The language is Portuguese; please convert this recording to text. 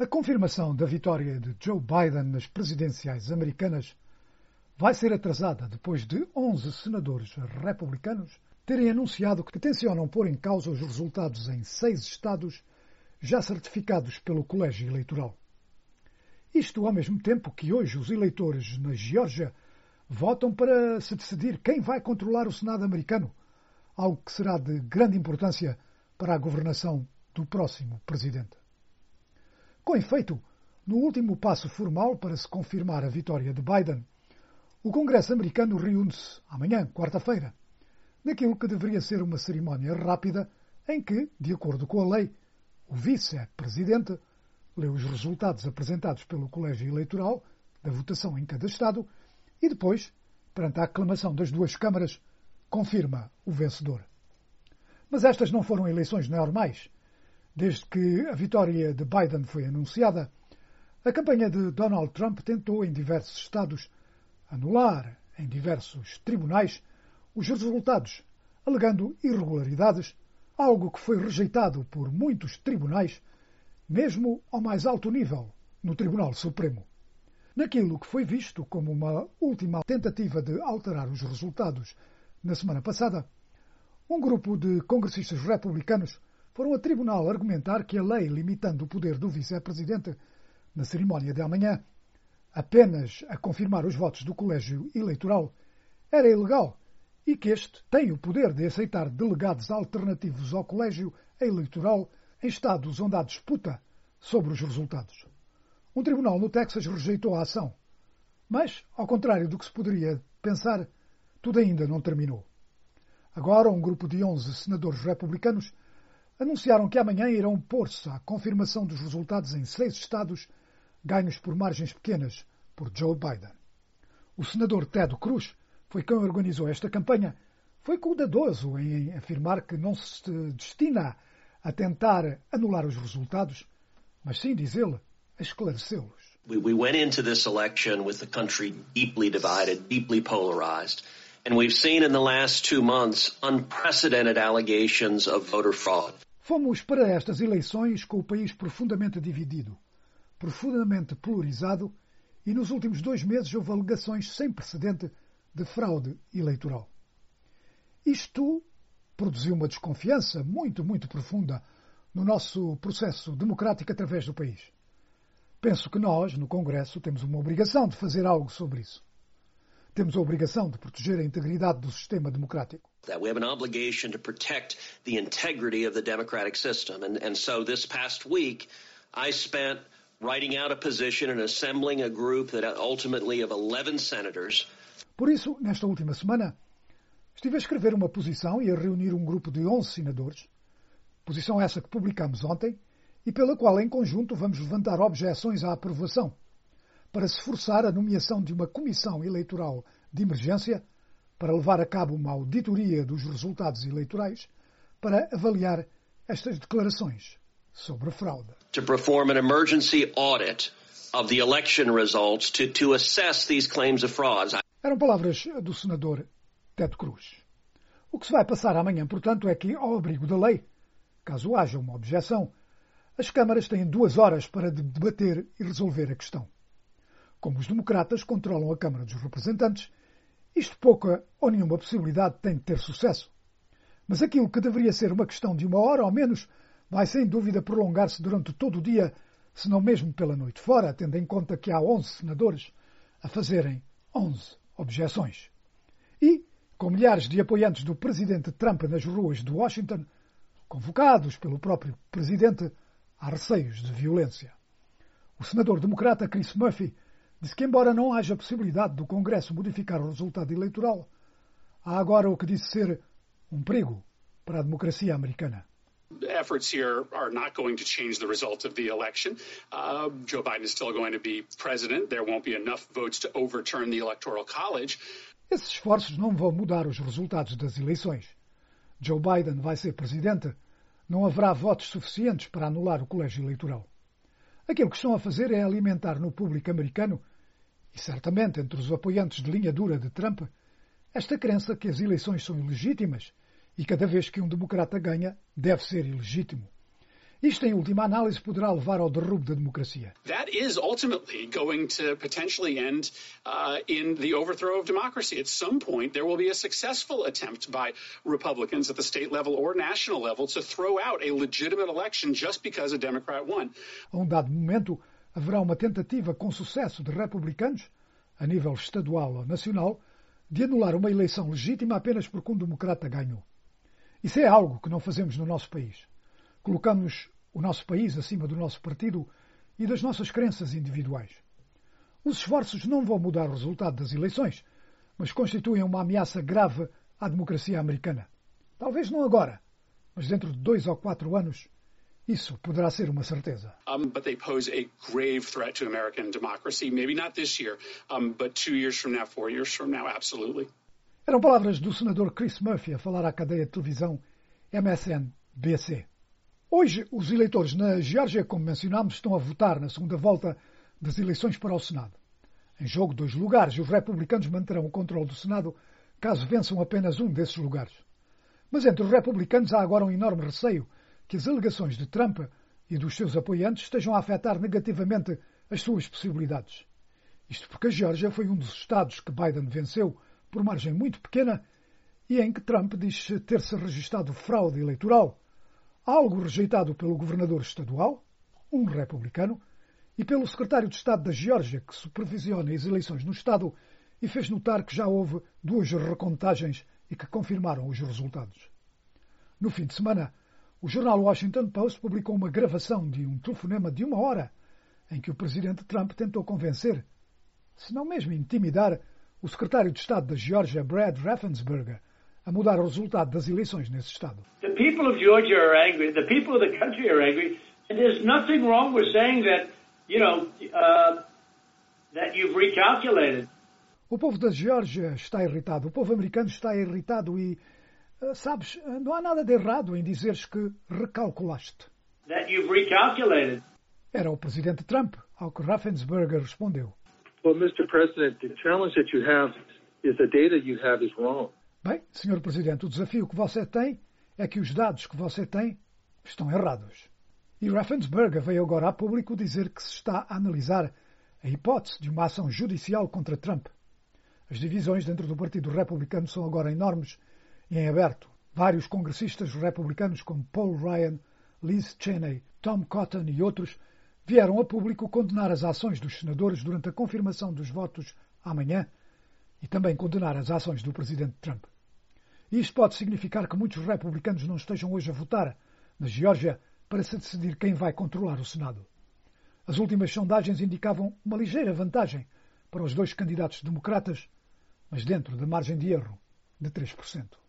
A confirmação da vitória de Joe Biden nas presidenciais americanas vai ser atrasada depois de 11 senadores republicanos terem anunciado que tencionam pôr em causa os resultados em seis estados já certificados pelo Colégio Eleitoral. Isto ao mesmo tempo que hoje os eleitores na Geórgia votam para se decidir quem vai controlar o Senado americano, algo que será de grande importância para a governação do próximo presidente. Com efeito, no último passo formal para se confirmar a vitória de Biden, o Congresso americano reúne-se amanhã, quarta-feira, naquilo que deveria ser uma cerimónia rápida em que, de acordo com a lei, o vice-presidente lê os resultados apresentados pelo Colégio Eleitoral da votação em cada Estado e depois, perante a aclamação das duas câmaras, confirma o vencedor. Mas estas não foram eleições normais, Desde que a vitória de Biden foi anunciada, a campanha de Donald Trump tentou em diversos estados anular em diversos tribunais os resultados, alegando irregularidades, algo que foi rejeitado por muitos tribunais, mesmo ao mais alto nível, no Tribunal Supremo. Naquilo que foi visto como uma última tentativa de alterar os resultados na semana passada, um grupo de congressistas republicanos foram a tribunal argumentar que a lei limitando o poder do vice-presidente na cerimónia de amanhã apenas a confirmar os votos do colégio eleitoral era ilegal e que este tem o poder de aceitar delegados alternativos ao colégio eleitoral em estados onde há disputa sobre os resultados. Um tribunal no Texas rejeitou a ação. Mas, ao contrário do que se poderia pensar, tudo ainda não terminou. Agora, um grupo de 11 senadores republicanos anunciaram que amanhã irão pôr-se à confirmação dos resultados em seis estados ganhos por margens pequenas por Joe Biden. O senador Ted Cruz foi quem organizou esta campanha. Foi cuidadoso em afirmar que não se destina a tentar anular os resultados, mas sim, diz ele, a esclarecê-los. We went into this election with the country deeply divided, deeply polarized. And we've seen in the last two months unprecedented allegations of voter fraud. Fomos para estas eleições com o país profundamente dividido, profundamente polarizado, e nos últimos dois meses houve alegações sem precedente de fraude eleitoral. Isto produziu uma desconfiança muito, muito profunda no nosso processo democrático através do país. Penso que nós, no Congresso, temos uma obrigação de fazer algo sobre isso. Temos a obrigação de proteger a integridade do sistema democrático. That we have an obligation to protect the integrity of the democratic system. And, and so this past week, I spent writing out a position and assembling a group that ultimately of 11 senators. Por isso, nesta última semana, estive a escrever uma posição e a reunir um grupo de 11 senadores, posição essa que publicamos ontem e pela qual, em conjunto, vamos levantar objeções à aprovação para se forçar a nomeação de uma comissão eleitoral de emergência para levar a cabo uma auditoria dos resultados eleitorais para avaliar estas declarações sobre fraude. To perform an emergency audit of the election results to, to assess these claims of fraud. Eram palavras do senador Ted Cruz. O que se vai passar amanhã, portanto, é que, ao abrigo da lei, caso haja uma objeção, as câmaras têm duas horas para debater e resolver a questão. Como os democratas controlam a Câmara dos Representantes, isto pouca ou nenhuma possibilidade tem de ter sucesso. Mas aquilo que deveria ser uma questão de uma hora ou menos vai sem dúvida prolongar-se durante todo o dia, se não mesmo pela noite fora, tendo em conta que há 11 senadores a fazerem 11 objeções. E, com milhares de apoiantes do presidente Trump nas ruas de Washington, convocados pelo próprio presidente, há receios de violência. O senador democrata Chris Murphy disse que, embora não haja possibilidade do Congresso modificar o resultado eleitoral, há agora o que disse ser um perigo para a democracia americana. efforts here are not going to change the result of the election. Uh, Joe Biden is still going to be president. There won't be enough votes to overturn the Electoral College. Esses esforços não vão mudar os resultados das eleições. Joe Biden vai ser presidente. Não haverá votos suficientes para anular o colégio eleitoral. Aquilo que estão a fazer é alimentar no público americano e certamente entre os apoiantes de linha dura de Trump, esta crença que as eleições são ilegítimas e cada vez que um democrata ganha, deve ser ilegítimo. Isto, em última análise, poderá levar ao derrubo da democracia. That is ultimately going to potentially end uh, in the overthrow of democracy. At some point, there will be a successful attempt by Republicans at the state level or national level to throw out a legitimate election just because a Democrat won. A um dado momento, haverá uma tentativa com sucesso de republicanos, a nível estadual ou nacional, de anular uma eleição legítima apenas porque um democrata ganhou. Isso é algo que não fazemos no nosso país. Colocamos o nosso país acima do nosso partido e das nossas crenças individuais. Os esforços não vão mudar o resultado das eleições, mas constituem uma ameaça grave à democracia americana. Talvez não agora, mas dentro de dois ou quatro anos, isso poderá ser uma certeza. Um, but they pose a grave threat to American democracy. Maybe not this year, um, but two years from now, four years from now, absolutely. Eram palavras do senador Chris Murphy a falar à cadeia de televisão MSNBC. Hoje, os eleitores na Geórgia, como mencionámos, estão a votar na segunda volta das eleições para o Senado. Em jogo, dois lugares, e os republicanos manterão o controle do Senado caso vençam apenas um desses lugares. Mas entre os republicanos há agora um enorme receio que as alegações de Trump e dos seus apoiantes estejam a afetar negativamente as suas possibilidades. Isto porque a Geórgia foi um dos estados que Biden venceu por margem muito pequena e em que Trump diz ter-se registado fraude eleitoral, algo rejeitado pelo governador estadual, um republicano, e pelo secretário de Estado da Geórgia, que supervisiona as eleições no Estado e fez notar que já houve duas recontagens e que confirmaram os resultados. No fim de semana, o jornal Washington Post publicou uma gravação de um telefonema de uma hora em que o presidente Trump tentou convencer, se não mesmo intimidar, o secretário de Estado da Geórgia, Brad Raffensperger, a mudar o resultado das eleições nesse estado. The people of Georgia are angry. The people of the country are angry. And there's nothing wrong with saying that, you know, uh, that you've recalculated. O povo da Geórgia está irritado, o povo americano está irritado e, sabes, não há nada de errado em dizeres que recalculaste. That you've recalculated. Era o presidente Trump, ao que Raffensperger respondeu. Well, Mr. President, the challenge that you have is the data you have is wrong. Bem, Sr. Presidente, o desafio que você tem é que os dados que você tem estão errados. E Raffensperger veio agora a público dizer que se está a analisar a hipótese de uma ação judicial contra Trump. As divisões dentro do Partido Republicano são agora enormes em aberto. Vários congressistas republicanos, como Paul Ryan, Liz Cheney, Tom Cotton e outros, vieram a público condenar as ações dos senadores durante a confirmação dos votos amanhã e também condenar as ações do presidente Trump. Isto pode significar que muitos republicanos não estejam hoje a votar na Geórgia para se decidir quem vai controlar o Senado. As últimas sondagens indicavam uma ligeira vantagem para os dois candidatos democratas, mas dentro da margem de erro de 3%.